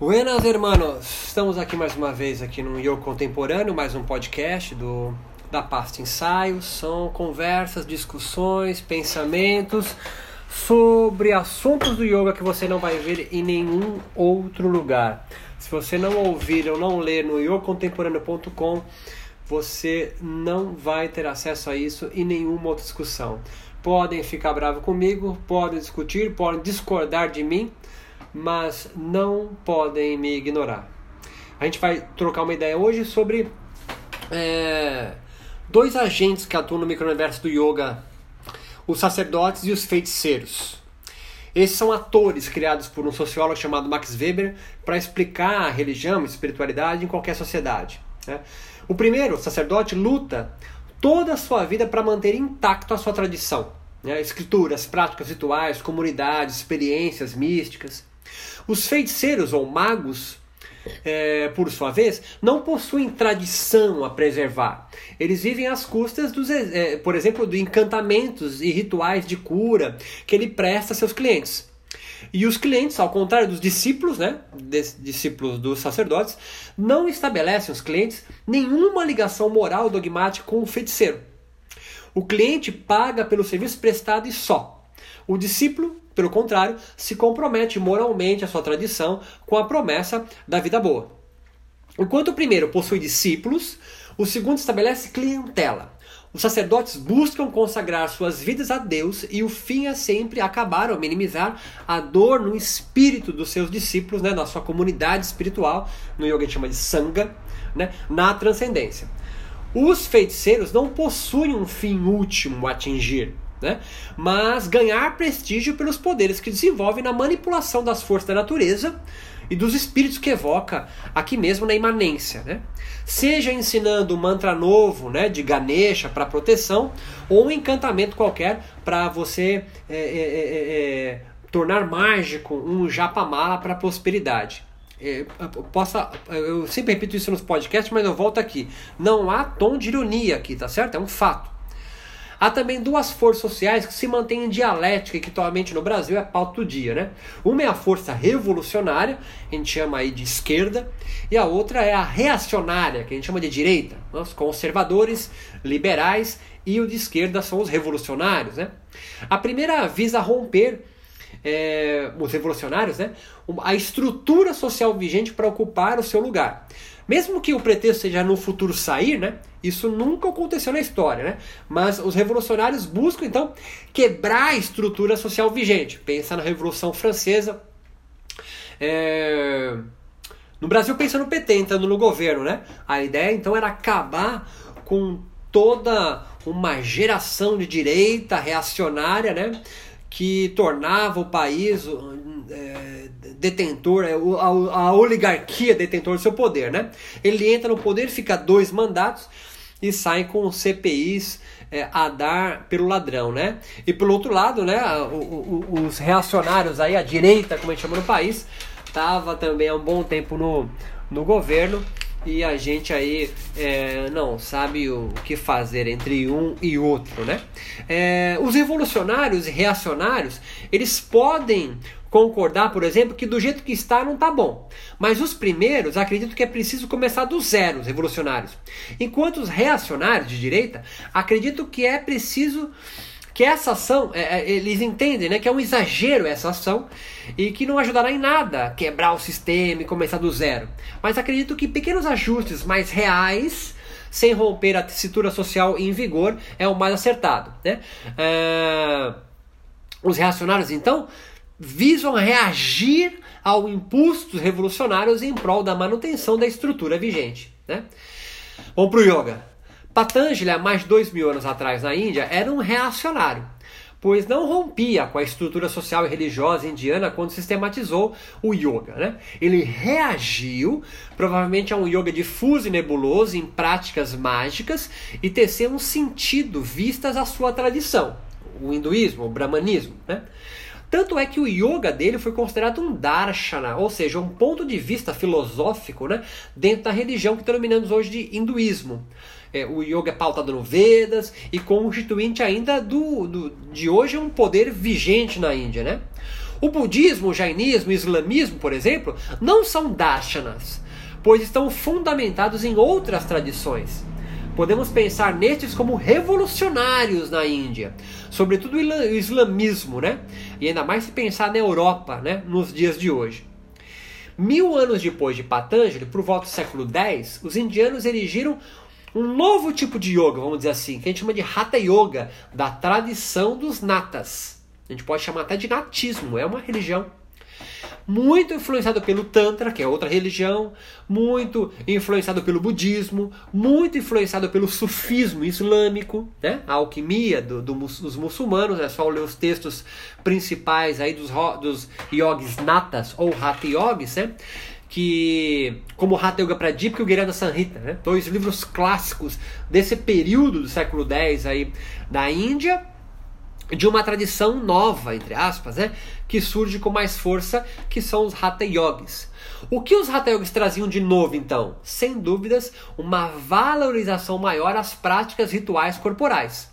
Buenas, hermanos! Estamos aqui mais uma vez aqui no Yoga Contemporâneo, mais um podcast do da pasta Ensaios. São conversas, discussões, pensamentos sobre assuntos do yoga que você não vai ver em nenhum outro lugar. Se você não ouvir ou não ler no yogacontemporâneo.com, você não vai ter acesso a isso em nenhuma outra discussão. Podem ficar bravos comigo, podem discutir, podem discordar de mim, mas não podem me ignorar. A gente vai trocar uma ideia hoje sobre é, dois agentes que atuam no microuniverso do yoga: os sacerdotes e os feiticeiros. Esses são atores criados por um sociólogo chamado Max Weber para explicar a religião e espiritualidade em qualquer sociedade. Né? O primeiro, o sacerdote, luta toda a sua vida para manter intacto a sua tradição. Né? Escrituras, práticas rituais, comunidades, experiências místicas. Os feiticeiros ou magos, é, por sua vez, não possuem tradição a preservar. Eles vivem às custas, dos, é, por exemplo, de encantamentos e rituais de cura que ele presta a seus clientes. E os clientes, ao contrário dos discípulos, né, discípulos dos sacerdotes, não estabelecem os clientes nenhuma ligação moral dogmática com o feiticeiro. O cliente paga pelo serviço prestado e só. O discípulo pelo contrário, se compromete moralmente à sua tradição com a promessa da vida boa. Enquanto o primeiro possui discípulos, o segundo estabelece clientela. Os sacerdotes buscam consagrar suas vidas a Deus e o fim é sempre acabar ou minimizar a dor no espírito dos seus discípulos, né, na sua comunidade espiritual, no yoga a gente chama de sangha, né, na transcendência. Os feiticeiros não possuem um fim último a atingir né? mas ganhar prestígio pelos poderes que desenvolve na manipulação das forças da natureza e dos espíritos que evoca aqui mesmo na imanência. Né? Seja ensinando um mantra novo né, de Ganesha para proteção, ou um encantamento qualquer para você é, é, é, é, tornar mágico um japamala para prosperidade. É, possa, eu sempre repito isso nos podcasts, mas eu volto aqui. Não há tom de ironia aqui, tá certo? É um fato. Há também duas forças sociais que se mantêm em dialética e que atualmente no Brasil é pauta do dia, né? Uma é a força revolucionária, a gente chama aí de esquerda, e a outra é a reacionária, que a gente chama de direita. Os conservadores, liberais e o de esquerda são os revolucionários, né? A primeira visa romper é, os revolucionários, né, a estrutura social vigente para ocupar o seu lugar. Mesmo que o pretexto seja no futuro sair, né, isso nunca aconteceu na história, né? Mas os revolucionários buscam então quebrar a estrutura social vigente. Pensa na Revolução Francesa. É... No Brasil pensa no PT entrando no governo, né? A ideia então era acabar com toda uma geração de direita reacionária, né? que tornava o país é, detentor, é, a, oligarquia detentor do seu poder. Né? Ele entra no poder, fica dois mandatos e sai com CPIs é, a dar pelo ladrão. Né? E pelo outro lado, né, o, o, os reacionários, aí, a direita, como a gente chama no país, estava também há um bom tempo no, no governo e a gente aí é, não sabe o que fazer entre um e outro, né? É, os revolucionários e reacionários eles podem concordar, por exemplo, que do jeito que está não está bom. Mas os primeiros acreditam que é preciso começar do zero, os revolucionários. Enquanto os reacionários de direita acreditam que é preciso que essa ação, é, é, eles entendem né, que é um exagero essa ação e que não ajudará em nada quebrar o sistema e começar do zero. Mas acredito que pequenos ajustes mais reais, sem romper a tessitura social em vigor, é o mais acertado. Né? É... Os reacionários, então, visam reagir ao impulso dos revolucionários em prol da manutenção da estrutura vigente. Né? Vamos para o yoga. Patanjali, há mais de dois mil anos atrás na Índia, era um reacionário, pois não rompia com a estrutura social e religiosa indiana quando sistematizou o yoga. Né? Ele reagiu, provavelmente, a um yoga difuso e nebuloso em práticas mágicas e teceu um sentido vistas a sua tradição, o hinduísmo, o brahmanismo. Né? Tanto é que o yoga dele foi considerado um darshana, ou seja, um ponto de vista filosófico né, dentro da religião que denominamos hoje de hinduísmo é, o yoga é pautado no Vedas e constituinte ainda do, do, de hoje um poder vigente na Índia, né? O budismo, o jainismo o islamismo, por exemplo, não são darshanas, pois estão fundamentados em outras tradições. Podemos pensar nestes como revolucionários na Índia, sobretudo o islamismo, né? E ainda mais se pensar na Europa, né? Nos dias de hoje. Mil anos depois de Patanjali, por volta do século X, os indianos erigiram um novo tipo de yoga, vamos dizer assim, que a gente chama de Hatha Yoga, da tradição dos natas. A gente pode chamar até de natismo, é uma religião muito influenciado pelo Tantra, que é outra religião, muito influenciado pelo budismo, muito influenciado pelo sufismo islâmico, né? a alquimia do, do, dos muçulmanos, é só ler os textos principais aí dos, dos yogis natas ou hatha yogis, né? que como Hatha Yoga Pradipika e o Guirana Sanhita, né? dois livros clássicos desse período do século X aí da Índia, de uma tradição nova, entre aspas, né? que surge com mais força, que são os Hatha Yogis. O que os Hatha Yogis traziam de novo, então? Sem dúvidas, uma valorização maior às práticas rituais corporais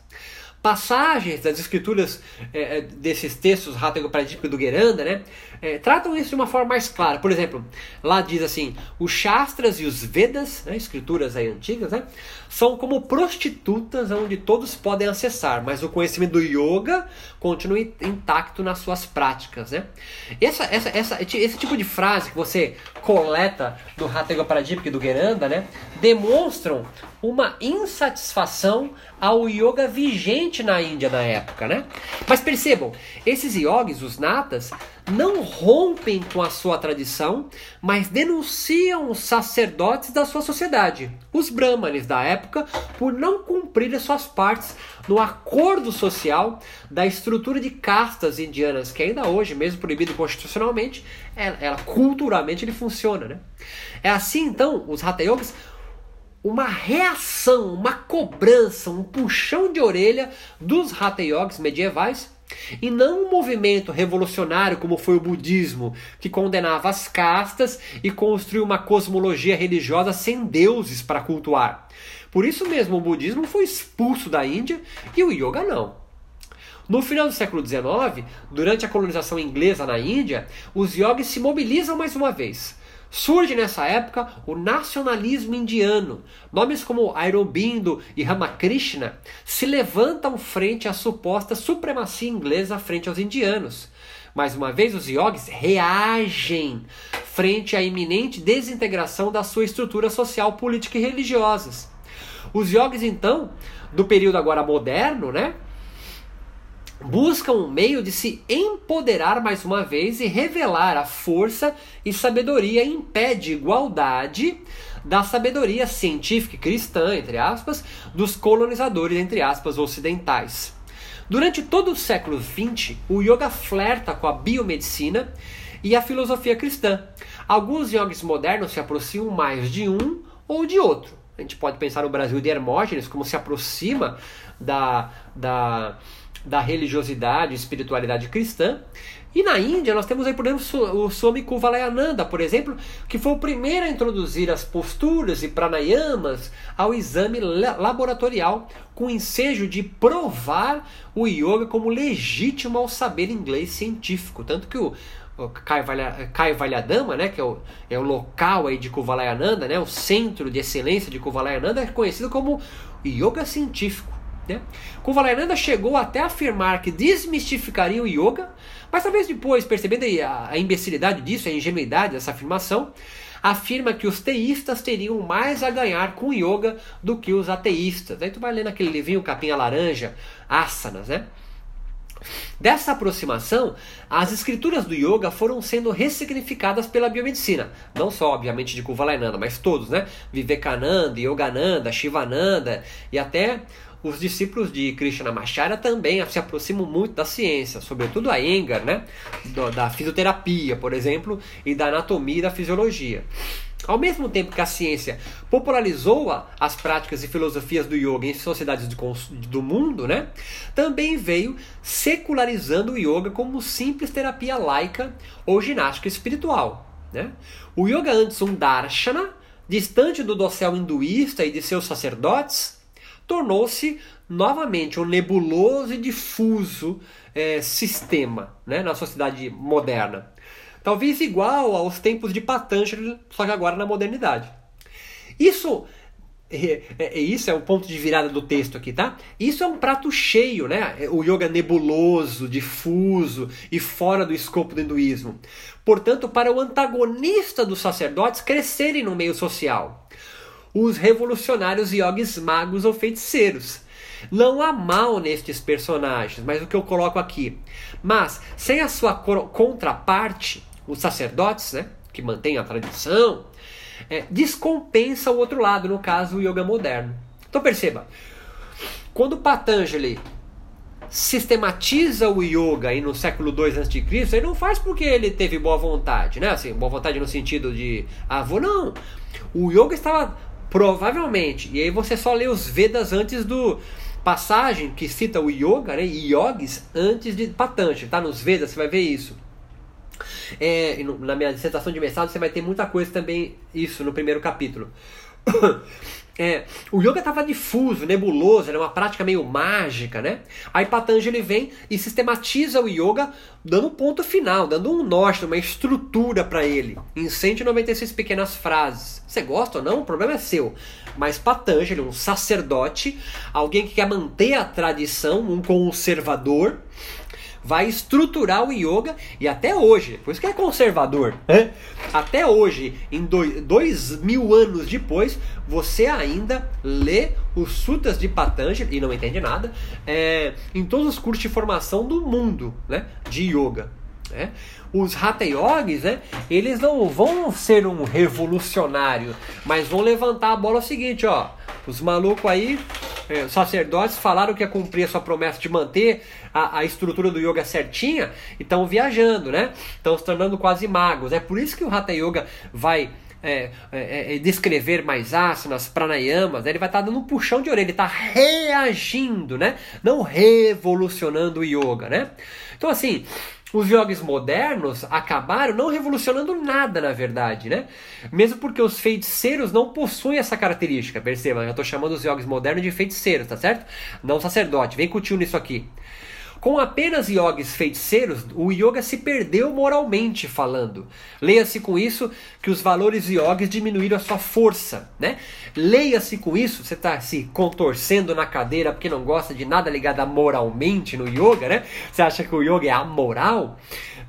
passagens das escrituras é, é desses textos, Hatha Pradipika do Geranda, né, é, tratam isso de uma forma mais clara. Por exemplo, lá diz assim: os Shastras e os Vedas, né, escrituras aí antigas, né, são como prostitutas onde todos podem acessar, mas o conhecimento do yoga continua intacto nas suas práticas. Né? Essa, essa, essa, esse tipo de frase que você coleta do Hatha Pradipika e do Geranda né, demonstram uma insatisfação ao yoga vigente na Índia na época, né? Mas percebam, esses yogis, os natas, não rompem com a sua tradição, mas denunciam os sacerdotes da sua sociedade, os brahmanes da época, por não cumprir suas partes no acordo social da estrutura de castas indianas, que ainda hoje, mesmo proibido constitucionalmente, ela, ela culturalmente ele funciona, né? É assim então, os hatha yogis uma reação, uma cobrança, um puxão de orelha dos Hatha Yogis medievais e não um movimento revolucionário como foi o budismo, que condenava as castas e construiu uma cosmologia religiosa sem deuses para cultuar. Por isso mesmo o budismo foi expulso da Índia e o yoga não. No final do século XIX, durante a colonização inglesa na Índia, os yogis se mobilizam mais uma vez Surge nessa época o nacionalismo indiano. Nomes como Aurobindo e Ramakrishna se levantam frente à suposta supremacia inglesa frente aos indianos. Mais uma vez, os yogis reagem frente à iminente desintegração da sua estrutura social, política e religiosas. Os yogis, então, do período agora moderno, né, buscam um meio de se empoderar mais uma vez e revelar a força e sabedoria em pé de igualdade da sabedoria científica e cristã, entre aspas, dos colonizadores, entre aspas, ocidentais. Durante todo o século XX, o yoga flerta com a biomedicina e a filosofia cristã. Alguns yogis modernos se aproximam mais de um ou de outro. A gente pode pensar no Brasil de Hermógenes como se aproxima da, da da religiosidade e espiritualidade cristã. E na Índia nós temos aí, por exemplo, o Swami Kuvalayananda, por exemplo, que foi o primeiro a introduzir as posturas e pranayamas ao exame laboratorial com o ensejo de provar o yoga como legítimo ao saber inglês científico. Tanto que o, Kaivalyadama, né, que é o, é o local aí de Kuvalayananda, né, o centro de excelência de Kuvalayananda, é conhecido como yoga científico. Né? Chegou até a afirmar que desmistificaria o yoga, mas talvez depois, percebendo a, imbecilidade disso, a ingenuidade dessa afirmação, afirma que os teístas teriam mais a ganhar com o yoga do que os ateístas. Aí tu vai lendo aquele livrinho capinha laranja, asanas, né? Dessa aproximação, as escrituras do yoga foram sendo ressignificadas pela biomedicina. Não só, obviamente, de Kuvalayananda, mas todos, né? Vivekananda, Yogananda, Shivananda e até os discípulos de Krishnamacharya também se aproximam muito da ciência, sobretudo a Engar, né? da fisioterapia, por exemplo, e da anatomia e da fisiologia. Ao mesmo tempo que a ciência popularizou as práticas e filosofias do yoga em sociedades do mundo, né, também veio secularizando o yoga como simples terapia laica ou ginástica espiritual. Né? O yoga antes um darshana, distante do dossel hinduísta e de seus sacerdotes, tornou-se novamente um nebuloso e difuso é, sistema né, na sociedade moderna. Talvez igual aos tempos de Patanjali, só que agora na modernidade. Isso é, é, isso é o ponto de virada do texto aqui, tá? Isso é um prato cheio, né? O yoga nebuloso, difuso e fora do escopo do hinduísmo. Portanto, para o antagonista dos sacerdotes crescerem no meio social. Os revolucionários yogis magos ou feiticeiros. Não há mal nestes personagens, mas o que eu coloco aqui. Mas, sem a sua contraparte, os sacerdotes, né? Que mantêm a tradição, é, descompensa o outro lado, no caso o yoga moderno. Então perceba, quando Patanjali sistematiza o yoga aí no século II a.C., ele não faz porque ele teve boa vontade, né? Assim, boa vontade no sentido de avô, não. O yoga estava provavelmente, e aí você só lê os Vedas antes do passagem que cita o yoga, né? Yogis antes de Patanjali, tá? Nos Vedas você vai ver isso. É, na minha dissertação de mestrado você vai ter muita coisa também, isso no primeiro capítulo. É, o yoga estava difuso, nebuloso, era uma prática meio mágica, né? Aí Patanjali vem e sistematiza o yoga, dando um ponto final, dando um norte, uma estrutura para ele, em 196 pequenas frases. Você gosta ou não? O problema é seu. Mas Patanjali, um sacerdote, alguém que quer manter a tradição, um conservador, vai estruturar o yoga e até hoje, por isso que é conservador, né? até hoje, em dois, dois mil anos depois, você ainda lê os sutras de Patanjali e não entende nada é, em todos os cursos de formação do mundo né, de yoga. Né? Os Hatha Yogis, né, eles não vão ser um revolucionário, mas vão levantar a bola o seguinte, ó, os malucos aí, é, sacerdotes, falaram que ia cumprir a sua promessa de manter a, a estrutura do yoga certinha e estão viajando, né? Estão se tornando quase magos. É por isso que o Hatha Yoga vai é, é, é, descrever mais asanas, pranayamas, né? ele vai estar tá dando um puxão de orelha, ele está reagindo, né? Não revolucionando o yoga, né? Então assim, os yogis modernos acabaram não revolucionando nada, na verdade, né? Mesmo porque os feiticeiros não possuem essa característica. Perceba, eu estou chamando os yogis modernos de feiticeiros, tá certo? Não sacerdote. Vem com o tio nisso aqui. Com apenas yogis feiticeiros, o yoga se perdeu moralmente falando. Leia-se com isso que os valores yogis diminuíram a sua força, né? Leia-se com isso, você está se contorcendo na cadeira porque não gosta de nada ligado a moralmente no yoga, né? Você acha que o yoga é amoral?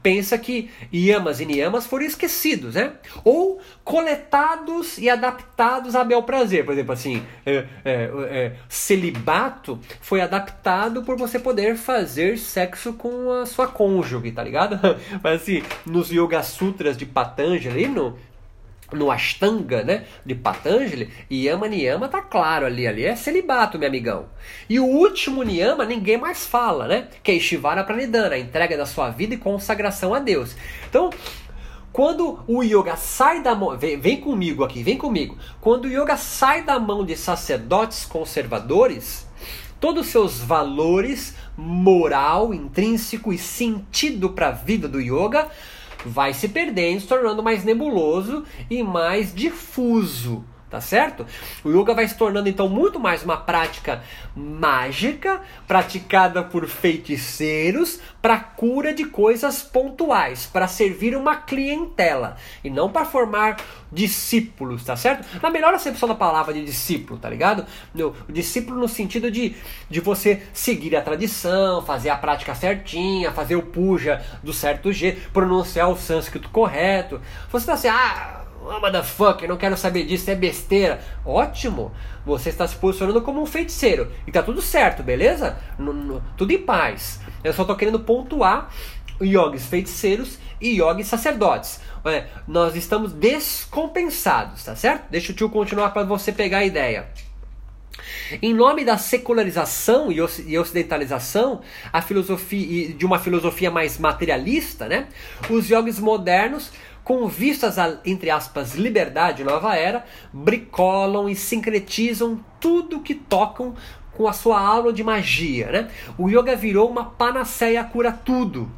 Pensa que yamas e niyamas foram esquecidos, né? Ou coletados e adaptados a bel prazer. Por exemplo, assim, é, é, é, celibato foi adaptado por você poder fazer sexo com a sua cônjuge, tá ligado? Mas assim, nos Yoga Sutras de Patanjali, no, no Ashtanga, né, de Patanjali, Yama Niyama tá claro ali, ali é celibato, meu amigão. E o último Niyama ninguém mais fala, né, que é Ishvara Pranidhana, a entrega da sua vida e consagração a Deus. Então, quando o yoga sai da mão, vem, vem comigo aqui, vem comigo. Quando o yoga sai da mão de sacerdotes conservadores, todos os seus valores moral, intrínseco e sentido para a vida do yoga vai se perdendo, se tornando mais nebuloso e mais difuso tá certo? O yoga vai se tornando então muito mais uma prática mágica, praticada por feiticeiros para cura de coisas pontuais, para servir uma clientela e não para formar discípulos, tá certo? Na melhor acepção da palavra de discípulo, tá ligado? O discípulo no sentido de, de você seguir a tradição, fazer a prática certinha, fazer o puja do certo jeito, pronunciar o sânscrito correto. Você tá assim, ah, oh, motherfucker, não quero saber disso, é besteira. Ótimo, você está se posicionando como um feiticeiro. E tá tudo certo, beleza? N -n tudo em paz. Eu só tô querendo pontuar yogis feiticeiros e yogis sacerdotes. Nós estamos descompensados, tá certo? Deixa o tio continuar para você pegar a ideia. Em nome da secularização e ocidentalização a filosofia, de uma filosofia mais materialista, né, os yogis modernos com vistas a, entre aspas, liberdade nova era, bricolam e sincretizam tudo que tocam com a sua aula de magia, né? O yoga virou uma panaceia cura tudo.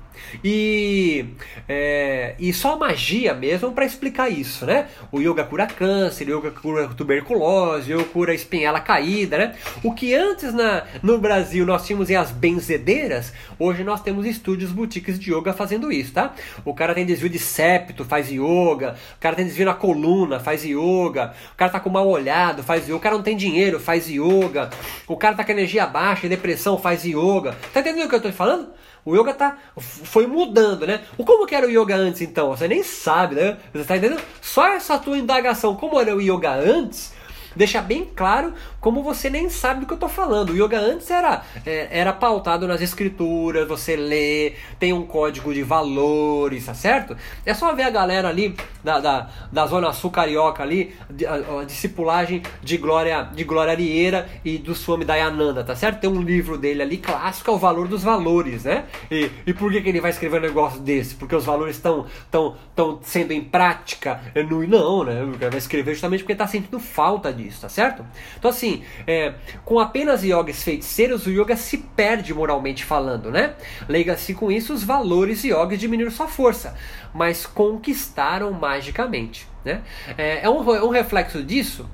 E, é, e só magia mesmo para explicar isso, né? O yoga cura câncer, o yoga cura tuberculose, o yoga cura espinhela caída, né? O que antes na, no Brasil nós tínhamos as benzedeiras, hoje nós temos estúdios boutiques de yoga fazendo isso, tá? O cara tem desvio de septo, faz yoga, o cara tem desvio na coluna, faz yoga, o cara tá com mal olhado, faz yoga, o cara não tem dinheiro, faz yoga, o cara tá com energia baixa, depressão, faz yoga. Tá entendendo o que eu tô falando? O yoga tá, foi mudando, né? O como que era o yoga antes, então? Você nem sabe, né? Você tá entendendo? Só essa tua indagação, como era o yoga antes, deixa bem claro como você nem sabe do que eu estou falando. O yoga antes era, é, era pautado nas escrituras, você lê, tem um código de valores, tá certo? É só ver a galera ali da, da, da Zona Sul Carioca ali, a, a, discipulagem de Glória, de Glória Arieira e do Swami Dayananda, tá certo? Tem um livro dele ali, clássico, é o valor dos valores, né? E, e por que, que ele vai escrever um negócio desse? Porque os valores estão tão, tão sendo em prática? Não, não né? Cara vai escrever justamente porque está sentindo falta disso, tá certo? Então assim, assim, é, com apenas yogis feiticeiros, o yoga se perde moralmente falando, né? Lega-se com isso os valores yogis diminuíram sua força, mas conquistaram magicamente, né? É, é um, é um reflexo disso.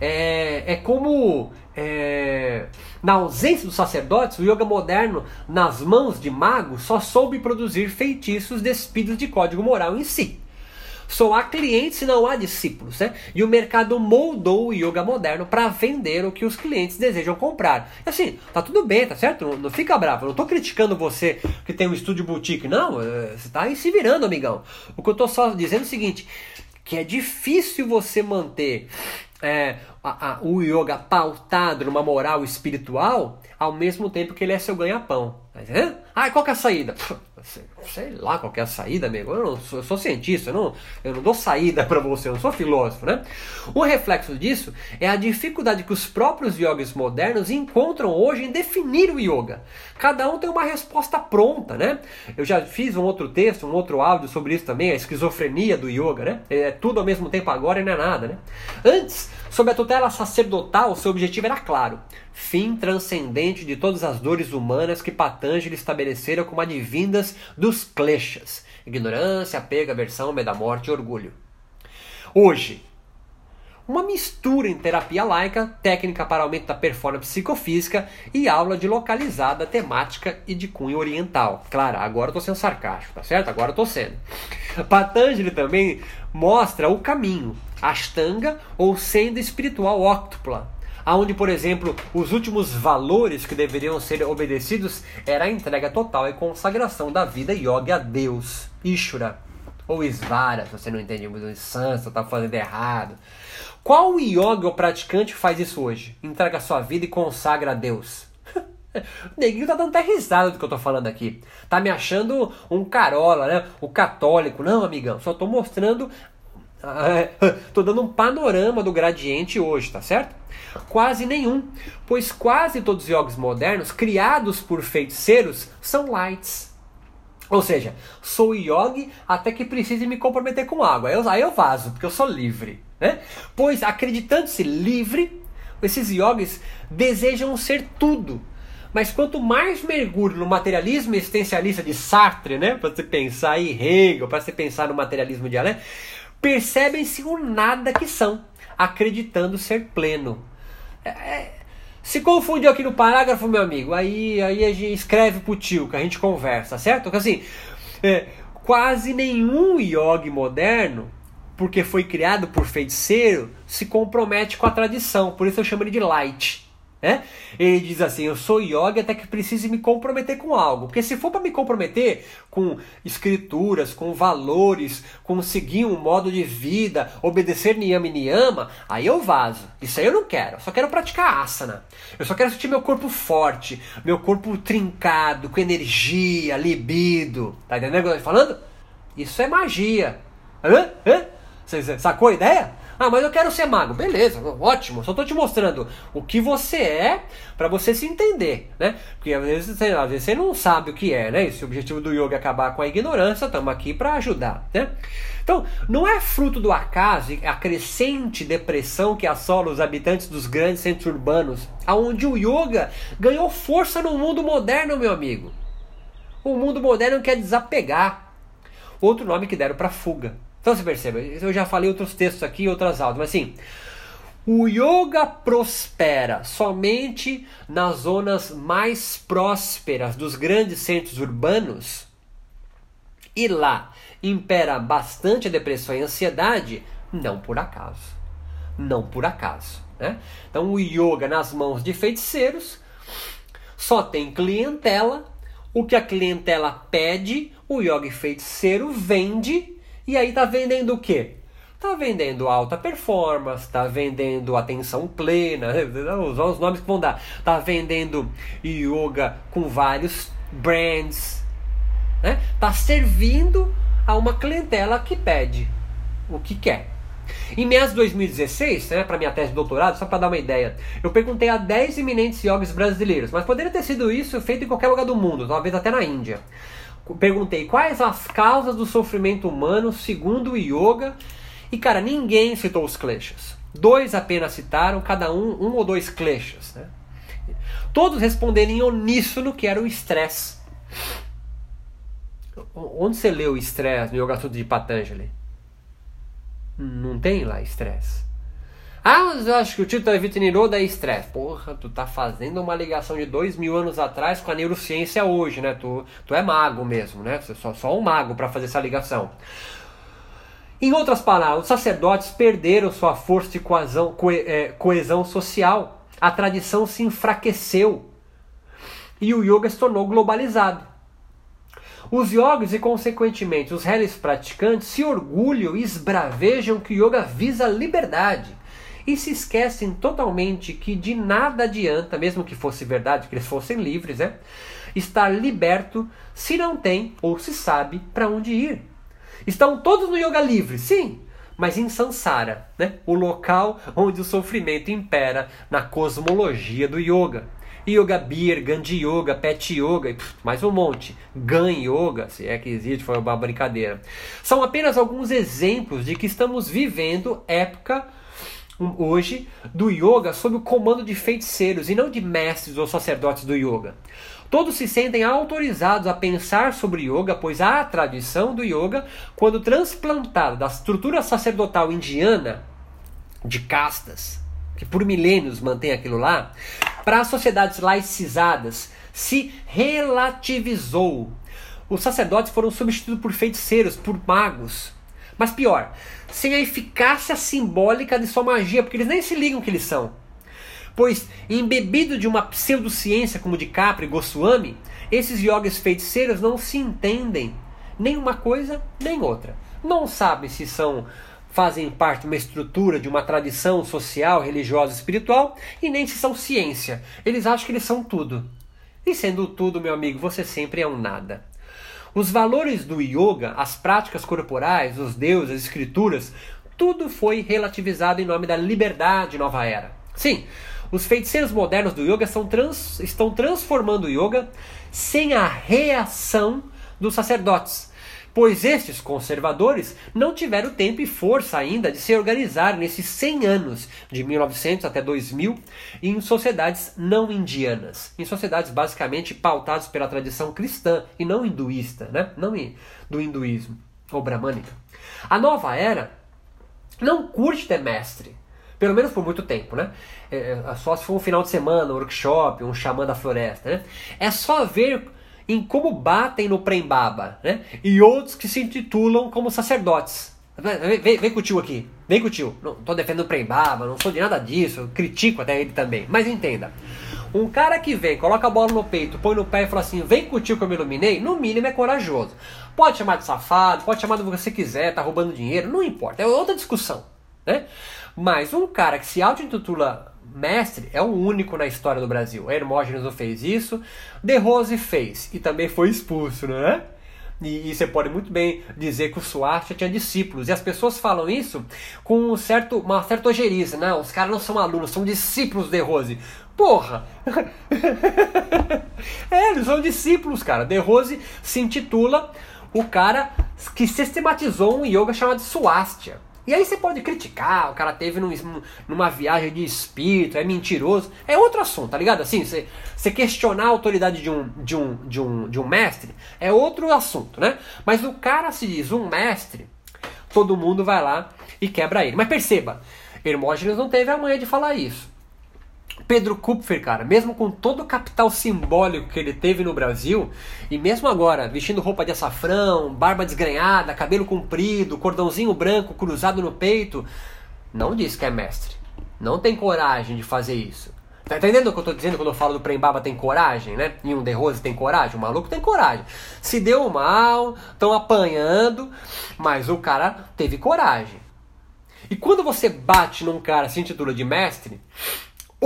É, é como é, na ausência dos sacerdotes, o yoga moderno, nas mãos de magos, só soube produzir feitiços despidos de código moral em si. Só há clientes e não há discípulos, né? E o mercado moldou o yoga moderno para vender o que os clientes desejam comprar. Assim, tá tudo bem, tá certo? Não, não fica bravo. Eu não tô criticando você que tem um estúdio boutique. Não, é, você tá aí se virando, amigão. O que eu tô só dizendo é o seguinte: que é difícil você manter é, a, a, o yoga pautado numa moral espiritual ao mesmo tempo que ele é seu ganha-pão. Ah, qual que é a saída? sei lá qual é a saída, amigo. Eu, não sou, eu sou cientista, eu não, eu não dou saída para você, eu não sou filósofo, né? O reflexo disso é a dificuldade que os próprios yogis modernos encontram hoje em definir o yoga. Cada um tem uma resposta pronta, né? Eu já fiz um outro texto, um outro áudio sobre isso também, a esquizofrenia do yoga, né? É tudo ao mesmo tempo agora e não é nada, né? Antes, sob a tutela sacerdotal, seu objetivo era claro: fim transcendente de todas as dores humanas que Patanjali estabelecera como advindas dos kleshas, ignorância, apego, aversão, medo da morte e orgulho. Hoje, uma mistura em terapia laica, técnica para aumento da performance psicofísica e aula de localizada, temática e de cunho oriental. Claro, agora eu tô sendo sarcástico, tá certo? Agora eu tô sendo. Patanjali também mostra o caminho, Ashtanga ou senda espiritual óctupla, aonde, por exemplo, os últimos valores que deveriam ser obedecidos era a entrega total e consagração da vida yoga a Deus, Ishura, ou Isvara, se você não entende muito de sânscrito, está fazendo errado. Qual yoga ou praticante faz isso hoje? Entrega sua vida e consagra a Deus. O neguinho tá dando até risada do que eu tô falando aqui. Tá me achando um carola, né? O católico. Não, amigão, só tô mostrando. tô dando um panorama do gradiente hoje, tá certo? Quase nenhum, pois quase todos os yogis modernos, criados por feiticeiros, são lights. Ou seja, sou yogi até que precise me comprometer com água. Eu, aí eu vazo, porque eu sou livre. Né? Pois, acreditando-se livre, esses yogis desejam ser tudo. Mas quanto mais mergulho no materialismo existencialista de Sartre, né, para você pensar em Hegel, para você pensar no materialismo de Alain, percebem-se o nada que são, acreditando ser pleno. É, é, se confundiu aqui no parágrafo, meu amigo, aí, aí a gente escreve pro tio, que a gente conversa, certo? Porque assim, é, quase nenhum yogi moderno, porque foi criado por feiticeiro, se compromete com a tradição, por isso eu chamo ele de light. Né? Ele diz assim: Eu sou yoga até que precise me comprometer com algo. Porque se for para me comprometer com escrituras, com valores, com seguir um modo de vida, obedecer niyama e niyama, aí eu vazo. Isso aí eu não quero. Eu só quero praticar asana. Eu só quero sentir meu corpo forte, meu corpo trincado, com energia, libido. Tá entendendo o que eu tô falando? Isso é magia. Hã? Hã? Sacou a ideia? Ah, mas eu quero ser mago. Beleza, ótimo. Só estou te mostrando o que você é para você se entender, né? Porque às vezes, às vezes você não sabe o que é, né? Esse objetivo do yoga é acabar com a ignorância, estamos aqui para ajudar, né? Então, não é fruto do acaso a crescente depressão que assola os habitantes dos grandes centros urbanos, aonde o yoga ganhou força no mundo moderno, meu amigo. O mundo moderno quer desapegar. Outro nome que deram para fuga. Então você percebe, eu já falei outros textos aqui, outras aulas, mas assim, o yoga prospera somente nas zonas mais prósperas dos grandes centros urbanos e lá impera bastante a depressão e a ansiedade, não por acaso. Não por acaso. Né? Então o yoga nas mãos de feiticeiros só tem clientela, o que a clientela pede, o yoga feiticeiro vende e aí tá vendendo o quê? Tá vendendo alta performance, tá vendendo atenção plena, os nomes que vão dar. Tá vendendo yoga com vários brands, né? Tá servindo a uma clientela que pede o que quer. Em meados de 2016, né, para minha tese de doutorado, só para dar uma ideia, eu perguntei a 10 eminentes yogis brasileiros, mas poderia ter sido isso feito em qualquer lugar do mundo, talvez até na Índia perguntei quais as causas do sofrimento humano segundo o yoga? E cara ninguém citou os kleshas. Dois apenas citaram cada um um ou dois kleshas né? todos responderam em uníssono que era o estresse. Onde você leu estresse no Yoga Sutra de Patanjali? Não tem lá estresse ah, mas eu acho que o título é Vitiniroda é estresse. Porra, tu tá fazendo uma ligação de dois mil anos atrás com a neurociência hoje, né? Tu, tu é mago mesmo, né? Você é só, só um mago para fazer essa ligação. Em outras palavras, os sacerdotes perderam sua força de coesão, coe, é, coesão social. A tradição se enfraqueceu. E o yoga se tornou globalizado. Os yogis e, consequentemente, os réis praticantes se orgulham e esbravejam que o yoga visa liberdade e se esquecem totalmente que de nada adianta, mesmo que fosse verdade, que eles fossem livres, né? estar liberto se não tem ou se sabe para onde ir. Estão todos no yoga livre, sim, mas em Sansara, né? o local onde o sofrimento impera na cosmologia do yoga. Yoga Beer, Gandhi Yoga, Pet Yoga, mais um monte. Gan Yoga, se é que existe, foi uma brincadeira. São apenas alguns exemplos de que estamos vivendo época hoje do yoga sob o comando de feiticeiros e não de mestres ou sacerdotes do yoga. Todos se sentem autorizados a pensar sobre yoga, pois a tradição do yoga, quando transplantada da estrutura sacerdotal indiana de castas, que por milênios mantém aquilo lá, para as sociedades laicizadas, se relativizou. Os sacerdotes foram substituídos por feiticeiros, por magos. Mas pior, sem a eficácia simbólica de sua magia, porque eles nem se ligam que eles são. Pois, embebido de uma pseudociência como de Capra e Goswami, esses yogis feiticeiros não se entendem nem uma coisa nem outra. Não sabem se são fazem parte de uma estrutura, de uma tradição social, religiosa, espiritual, e nem se são ciência. Eles acham que eles são tudo. E sendo tudo, meu amigo, você sempre é um nada. Os valores do yoga, as práticas corporais, os deuses, as escrituras, tudo foi relativizado em nome da liberdade nova era. Sim, os feiticeiros modernos do yoga trans, estão transformando o yoga sem a reação dos sacerdotes pois estes conservadores não tiveram tempo e força ainda de se organizar nesses 100 anos, de 1900 até 2000, em sociedades não indianas, em sociedades basicamente pautadas pela tradição cristã e não hinduísta, né? não do hinduísmo ou bramânica. A nova era não curte ter mestre, pelo menos por muito tempo, né? É, é só se for um final de semana, um workshop, um xamã da floresta, né? É só ver em como batem no Prembaba, né? E outros que se intitulam como sacerdotes. Vem, vem, com o tio aqui, vem com o tio. Não tô defendendo o Prembaba, não sou de nada disso, critico até ele também. Mas entenda, um cara que vem, coloca a bola no peito, põe no pé e fala assim: vem com o tio que eu me iluminei, no mínimo é corajoso. Pode chamar de safado, pode chamar do que você quiser, tá roubando dinheiro, não importa, é outra discussão. Né? Mas um cara que se auto-intitula mestre é o único na história do Brasil. Hermógenes fez isso, De Rose fez e também foi expulso, não é? E, e, você pode muito bem dizer que o Suárez tinha discípulos. E as pessoas falam isso com um certo, uma certa ojeriza. Não, os caras não são alunos, são discípulos de Rose. Porra! é, eles são discípulos, cara. De Rose se intitula o cara que sistematizou um yoga chamado Swastika. E aí você pode criticar, o cara teve num, numa viagem de espírito, é mentiroso. É outro assunto, tá ligado? Assim, você, você questionar a autoridade de um, de, um, de, um, de um mestre é outro assunto, né? Mas o cara se diz um mestre, todo mundo vai lá e quebra ele. Mas perceba, Hermógenes não teve a manha de falar isso. Pedro Kupfer, cara, mesmo com todo o capital simbólico que ele teve no Brasil, e mesmo agora, vestindo roupa de açafrão, barba desgrenhada, cabelo comprido, cordãozinho branco cruzado no peito, não diz que é mestre. Não tem coragem de fazer isso. Tá entendendo o que eu tô dizendo quando eu falo do Prembaba tem coragem, né? E um De Rose tem coragem? O maluco tem coragem. Se deu mal, estão apanhando, mas o cara teve coragem. E quando você bate num cara sem título de mestre,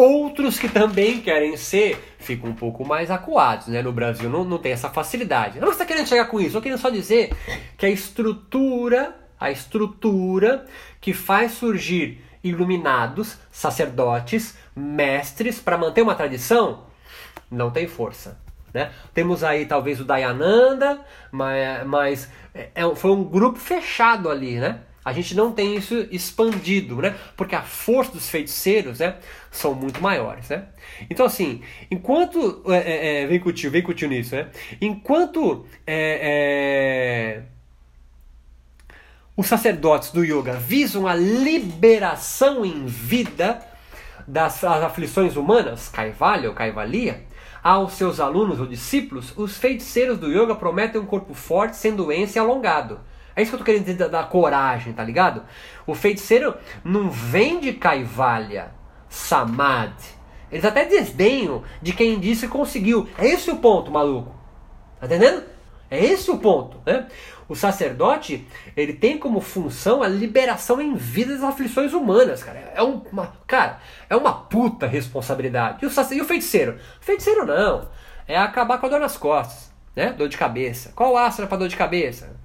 Outros que também querem ser ficam um pouco mais acuados, né? No Brasil não, não tem essa facilidade. Eu não estou querendo chegar com isso, eu querendo só dizer que a estrutura, a estrutura que faz surgir iluminados, sacerdotes, mestres para manter uma tradição, não tem força. Né? Temos aí talvez o Dayananda, mas, mas é, é foi um grupo fechado ali, né? A gente não tem isso expandido, né? Porque a força dos feiticeiros, né? São muito maiores, né? Então, assim, enquanto... É, é, é vem tio, vem tio nisso, né? Enquanto... É, é, os sacerdotes do yoga visam a liberação em vida das aflições humanas, Kaivalya ou Kaivalia, aos seus alunos ou discípulos, os feiticeiros do yoga prometem um corpo forte, sem doença e alongado é isso que eu tô querendo dizer da, da coragem, tá ligado? O feiticeiro não vem de Kaivalya, Samadhi. Eles até desdenham de quem disse conseguiu. É esse o ponto, maluco. Tá entendendo? É esse o ponto, né? O sacerdote, ele tem como função a liberação em vida das aflições humanas, cara. É uma, cara, é uma puta responsabilidade. E o, e o feiticeiro? Feiticeiro não. É acabar com a dor nas costas, né? Dor de cabeça. Qual asana para dor de cabeça?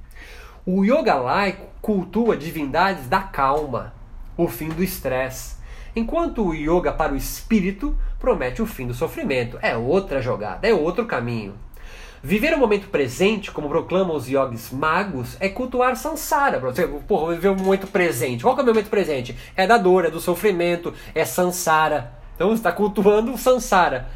O yoga laico cultua divindades da calma, o fim do estresse, enquanto o yoga para o espírito promete o fim do sofrimento. É outra jogada, é outro caminho. Viver o momento presente, como proclamam os yogis magos, é cultuar samsara. Porra, viver o momento presente. Qual é o momento presente? É da dor, é do sofrimento, é samsara. Então está cultuando o samsara.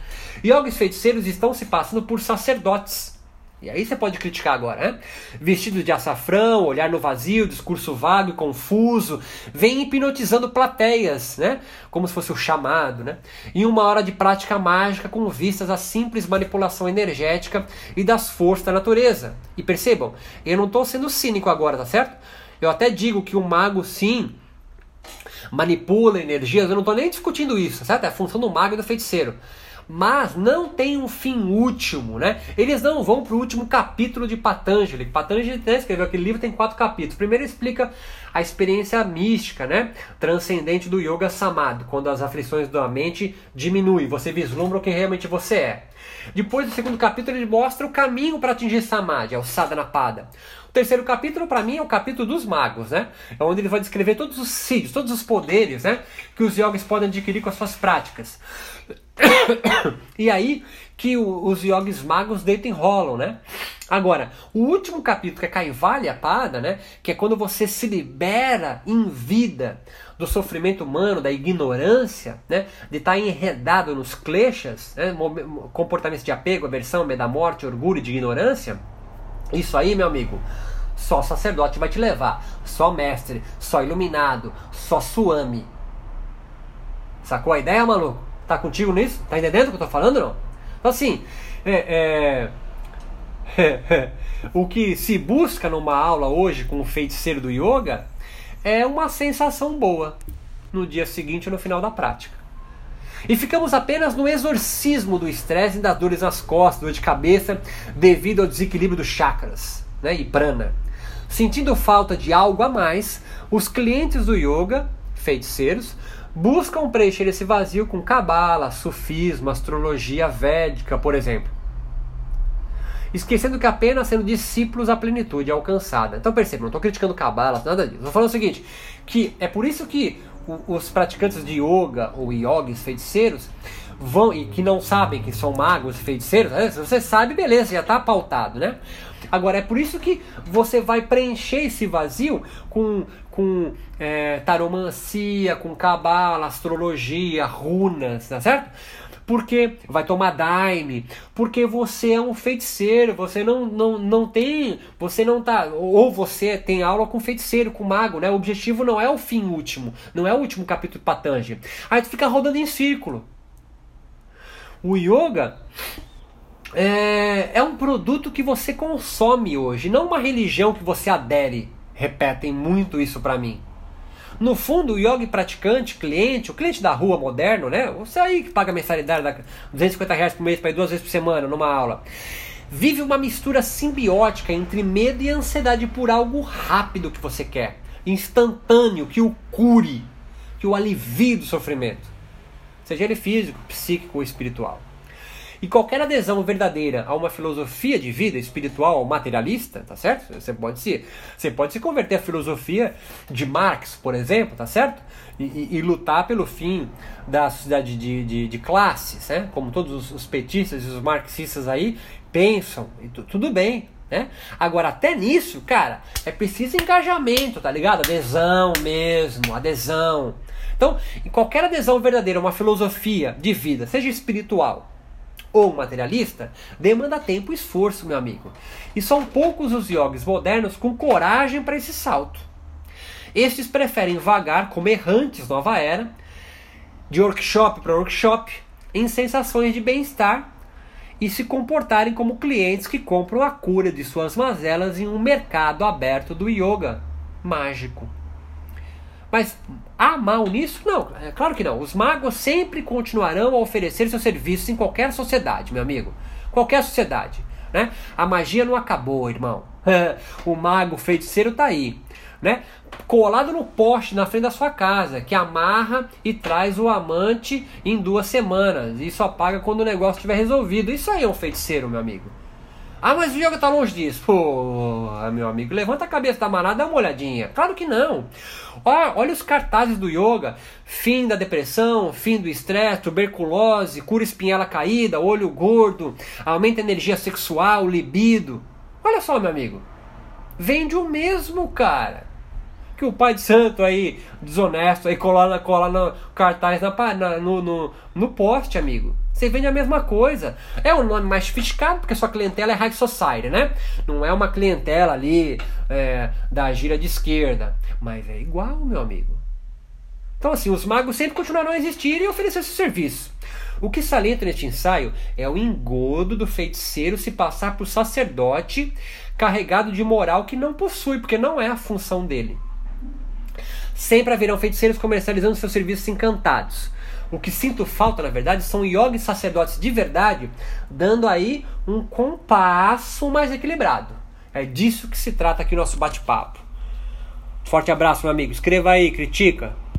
Yogis feiticeiros estão se passando por sacerdotes e aí você pode criticar agora, né? Vestido de açafrão, olhar no vazio, discurso vago e confuso, vem hipnotizando plateias, né? Como se fosse o chamado, né? Em uma hora de prática mágica com vistas à simples manipulação energética e das forças da natureza. E percebam, eu não estou sendo cínico agora, tá certo? Eu até digo que o mago, sim, manipula energias, eu não estou nem discutindo isso, certo? É a função do mago e do feiticeiro mas não tem um fim último, né? Eles não vão para o último capítulo de Patanjali. Patanjali né, escreveu aquele livro, tem quatro capítulos. Primeiro explica a experiência mística, né? Transcendente do Yoga Samadhi, quando as aflições da mente diminuem, você vislumbra o que realmente você é. Depois, no segundo capítulo, ele mostra o caminho para atingir Samadhi, é o Sadhanapada. O terceiro capítulo, para mim, é o capítulo dos magos, né? É onde ele vai descrever todos os sítios, todos os poderes, né? Que os yogis podem adquirir com as suas práticas. E aí que o, os yogis magos deitam e rolam, né? Agora, o último capítulo, que é Kaivalya Pada, né? Que é quando você se libera em vida do sofrimento humano, da ignorância, né? De estar tá enredado nos kleshas, né? comportamentos de apego, aversão, medo da morte, orgulho de ignorância. Isso aí, meu amigo, só sacerdote vai te levar. Só mestre, só iluminado, só suame. Sacou a ideia, maluco? Tá contigo nisso? Tá entendendo o que eu tô falando não? Então assim, é, é, o que se busca numa aula hoje com o feiticeiro do yoga é uma sensação boa no dia seguinte ou no final da prática. E ficamos apenas no exorcismo do estresse e das dores nas costas, dor de cabeça, devido ao desequilíbrio dos chakras né, e prana. Sentindo falta de algo a mais, os clientes do yoga, feiticeiros, buscam preencher esse vazio com cabala, sufismo, astrologia védica, por exemplo. Esquecendo que apenas sendo discípulos a plenitude é alcançada. Então perceba, não estou criticando cabala, nada disso. Estou falando o seguinte, que é por isso que os praticantes de yoga ou yogis feiticeiros vão e que não sabem que são magos, feiticeiros, né? se você sabe, beleza, já está pautado, né? Agora é por isso que você vai preencher esse vazio com, com é, taromancia, com cabala, astrologia, runas, tá certo? porque vai tomar daime, porque você é um feiticeiro, você não, não, não tem, você não tá, ou você tem aula com feiticeiro, com mago, né? O objetivo não é o fim último, não é o último capítulo de Patanjali. Aí tu fica rodando em círculo. O yoga é, é um produto que você consome hoje, não uma religião que você adere. Repetem muito isso para mim. No fundo, o yogi praticante, cliente, o cliente da rua moderno, né? Você aí que paga mensalidade de 250 reais por mês para ir duas vezes por semana numa aula. Vive uma mistura simbiótica entre medo e ansiedade por algo rápido que você quer, instantâneo, que o cure, que o alivie do sofrimento, seja ele físico, psíquico ou espiritual. E qualquer adesão verdadeira a uma filosofia de vida espiritual materialista, tá certo? Você pode se, você pode se converter à filosofia de Marx, por exemplo, tá certo? E, e, e lutar pelo fim da sociedade de, de, de classes, né? Como todos os, petistas e os marxistas aí pensam, e tudo bem, né? Agora, até nisso, cara, é preciso engajamento, tá ligado? Adesão mesmo, adesão. Então, qualquer adesão verdadeira, uma filosofia de vida, seja espiritual, ou materialista, demanda tempo e esforço, meu amigo. E são poucos os yogis modernos com coragem para esse salto. Estes preferem vagar como errantes nova era, de workshop para workshop, em sensações de bem-estar e se comportarem como clientes que compram a cura de suas mazelas em um mercado aberto do yoga mágico. Mas há mal nisso? Não, é claro que não. Os magos sempre continuarão a oferecer seus serviços em qualquer sociedade, meu amigo. Qualquer sociedade. Né? A magia não acabou, irmão. o mago feiticeiro tá aí. Né? Colado no poste na frente da sua casa, que amarra e traz o amante em duas semanas. E só paga quando o negócio estiver resolvido. Isso aí é um feiticeiro, meu amigo. Ah, mas o yoga está longe disso. Pô, meu amigo, levanta a cabeça da manada e dá uma olhadinha. Claro que não. Olha, olha os cartazes do yoga: fim da depressão, fim do estresse, tuberculose, cura espinhela caída, olho gordo, aumenta a energia sexual, libido. Olha só, meu amigo. Vende o mesmo, cara. Que o pai de santo aí, desonesto, aí cola, cola no cartaz na, na, no, no, no poste, amigo. Você vende a mesma coisa. É um nome mais sofisticado, porque sua clientela é high society, né? Não é uma clientela ali é, da gira de esquerda. Mas é igual, meu amigo. Então, assim, os magos sempre continuarão a existir e oferecer seu serviço. O que salienta neste ensaio é o engodo do feiticeiro se passar por sacerdote carregado de moral que não possui, porque não é a função dele. Sempre haverão feiticeiros comercializando seus serviços encantados. O que sinto falta, na verdade, são yogis sacerdotes de verdade, dando aí um compasso mais equilibrado. É disso que se trata aqui no nosso bate-papo. Forte abraço, meu amigo. Escreva aí, critica.